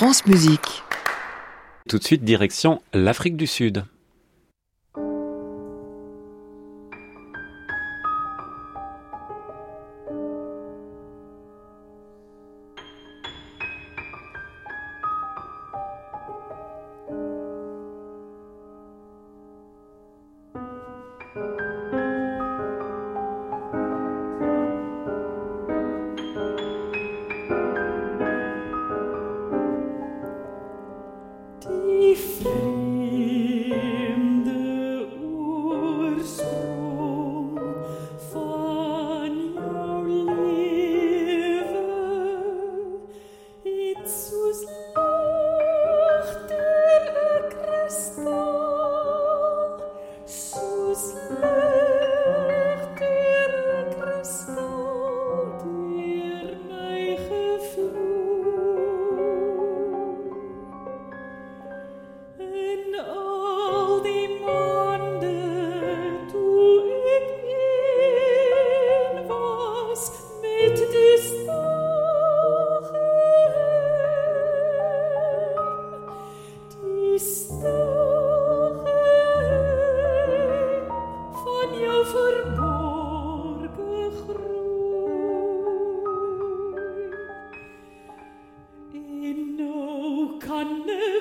France Musique. Tout de suite, direction l'Afrique du Sud.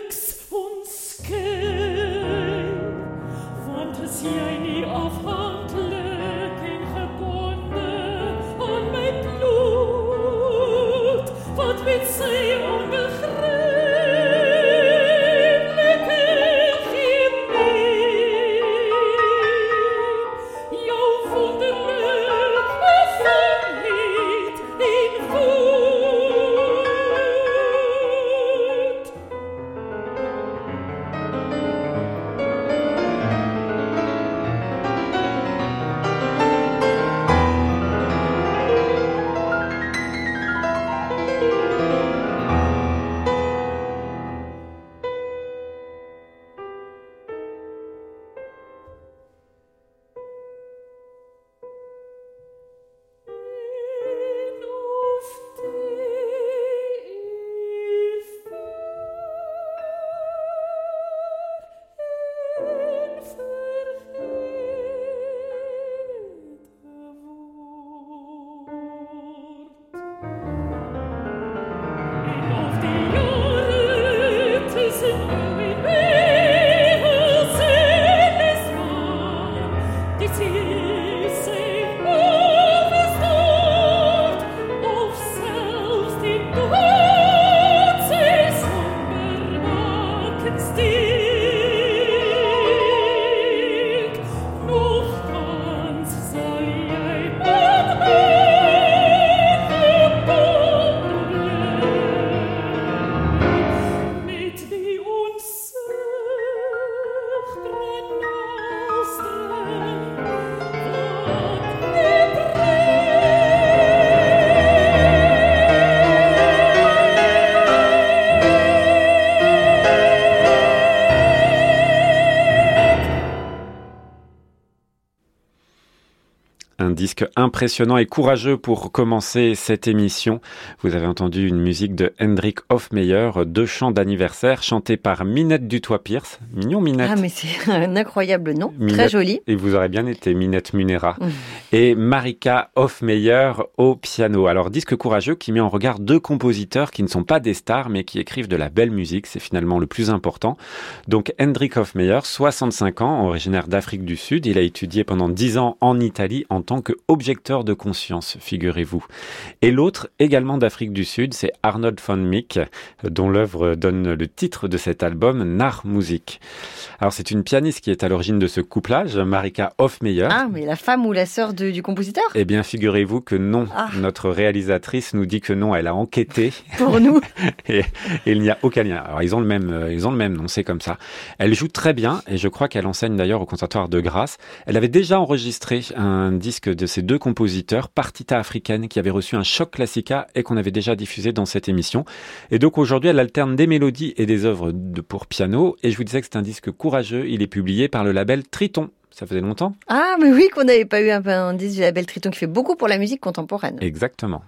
Thanks disque impressionnant et courageux pour commencer cette émission. Vous avez entendu une musique de Hendrik Hofmeyer, deux chants d'anniversaire chantés par Minette Dutoit-Pierce. Mignon Minette. Ah mais c'est un incroyable nom, très joli. Et vous aurez bien été Minette Munera. Mmh. Et Marika Hofmeyer au piano. Alors disque courageux qui met en regard deux compositeurs qui ne sont pas des stars mais qui écrivent de la belle musique, c'est finalement le plus important. Donc Hendrik Hofmeyer, 65 ans, originaire d'Afrique du Sud, il a étudié pendant 10 ans en Italie en tant que objecteur de conscience, figurez-vous. Et l'autre, également d'Afrique du Sud, c'est Arnold von Mick, dont l'œuvre donne le titre de cet album, Nar Music. Alors c'est une pianiste qui est à l'origine de ce couplage, Marika Hofmeyer. Ah, mais la femme ou la sœur du compositeur? Eh bien, figurez-vous que non. Ah. Notre réalisatrice nous dit que non, elle a enquêté. Pour nous. et, il n'y a aucun lien. Alors ils ont le même, euh, ils ont le même nom, c'est comme ça. Elle joue très bien et je crois qu'elle enseigne d'ailleurs au conservatoire de Grasse. Elle avait déjà enregistré un disque de ces deux compositeurs, Partita africaine, qui avait reçu un choc classica et qu'on avait déjà diffusé dans cette émission. Et donc aujourd'hui, elle alterne des mélodies et des œuvres de, pour piano. Et je vous disais que c'est un disque courageux. Il est publié par le label Triton. Ça faisait longtemps Ah, mais oui, qu'on n'avait pas eu un, un disque du label Triton qui fait beaucoup pour la musique contemporaine. Exactement.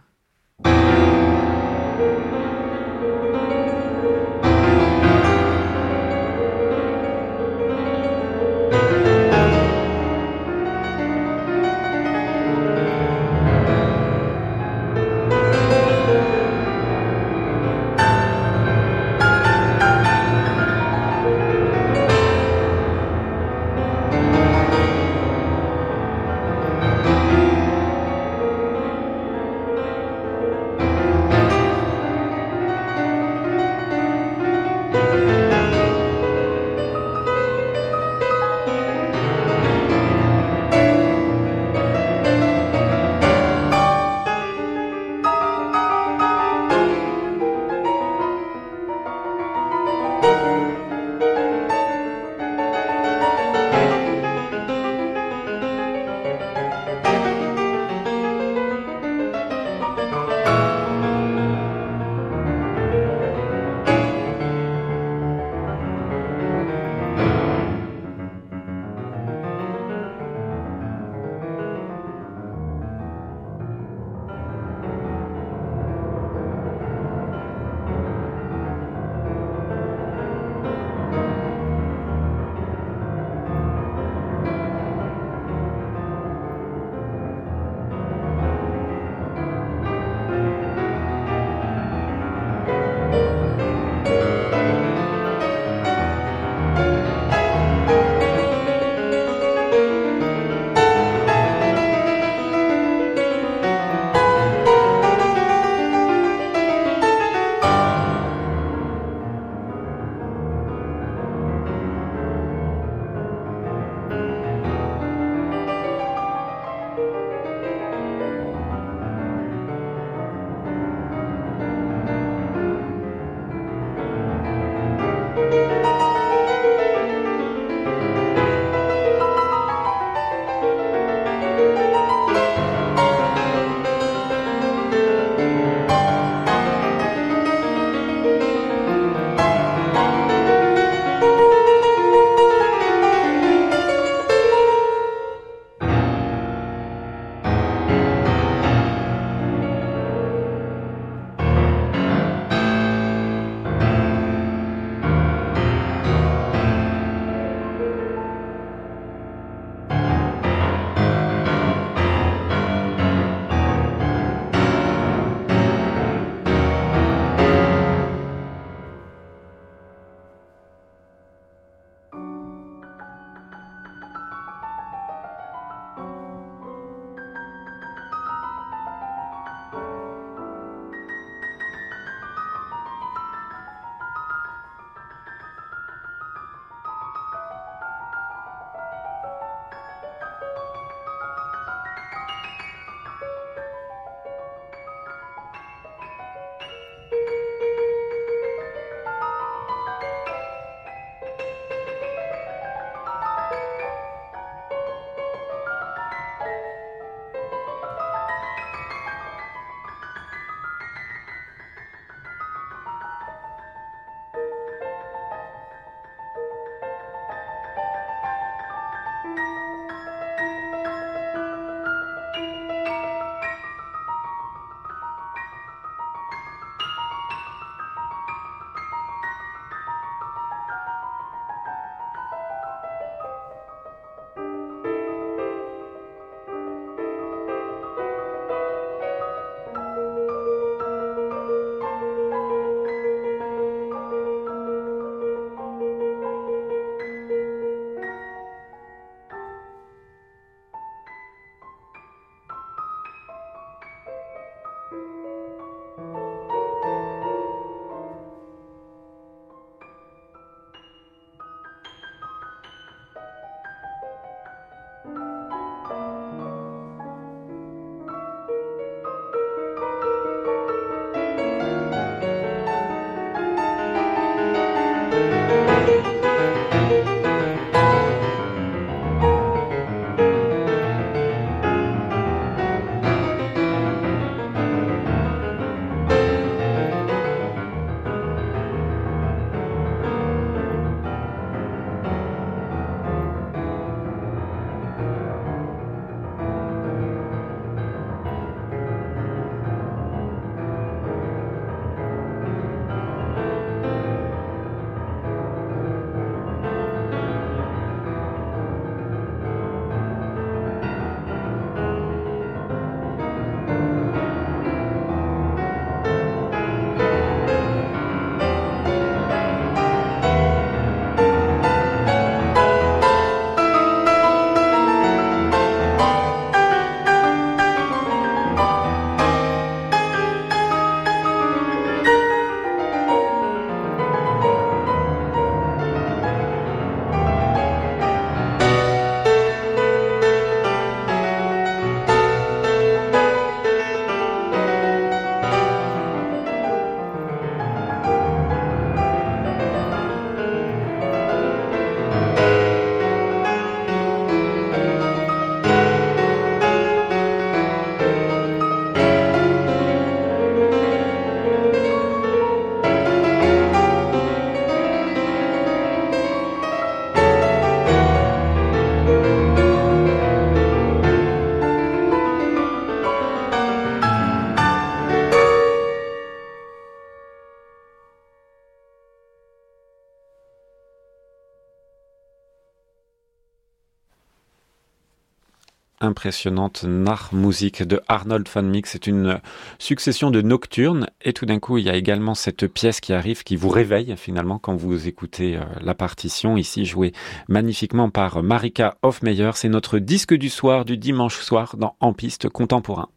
Impressionnante Narmusik de Arnold von Mix. C'est une succession de nocturnes et tout d'un coup il y a également cette pièce qui arrive qui vous réveille finalement quand vous écoutez euh, la partition ici jouée magnifiquement par Marika Hofmeyer. C'est notre disque du soir du dimanche soir dans En piste contemporain.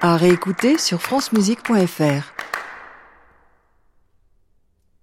À réécouter sur francemusique.fr.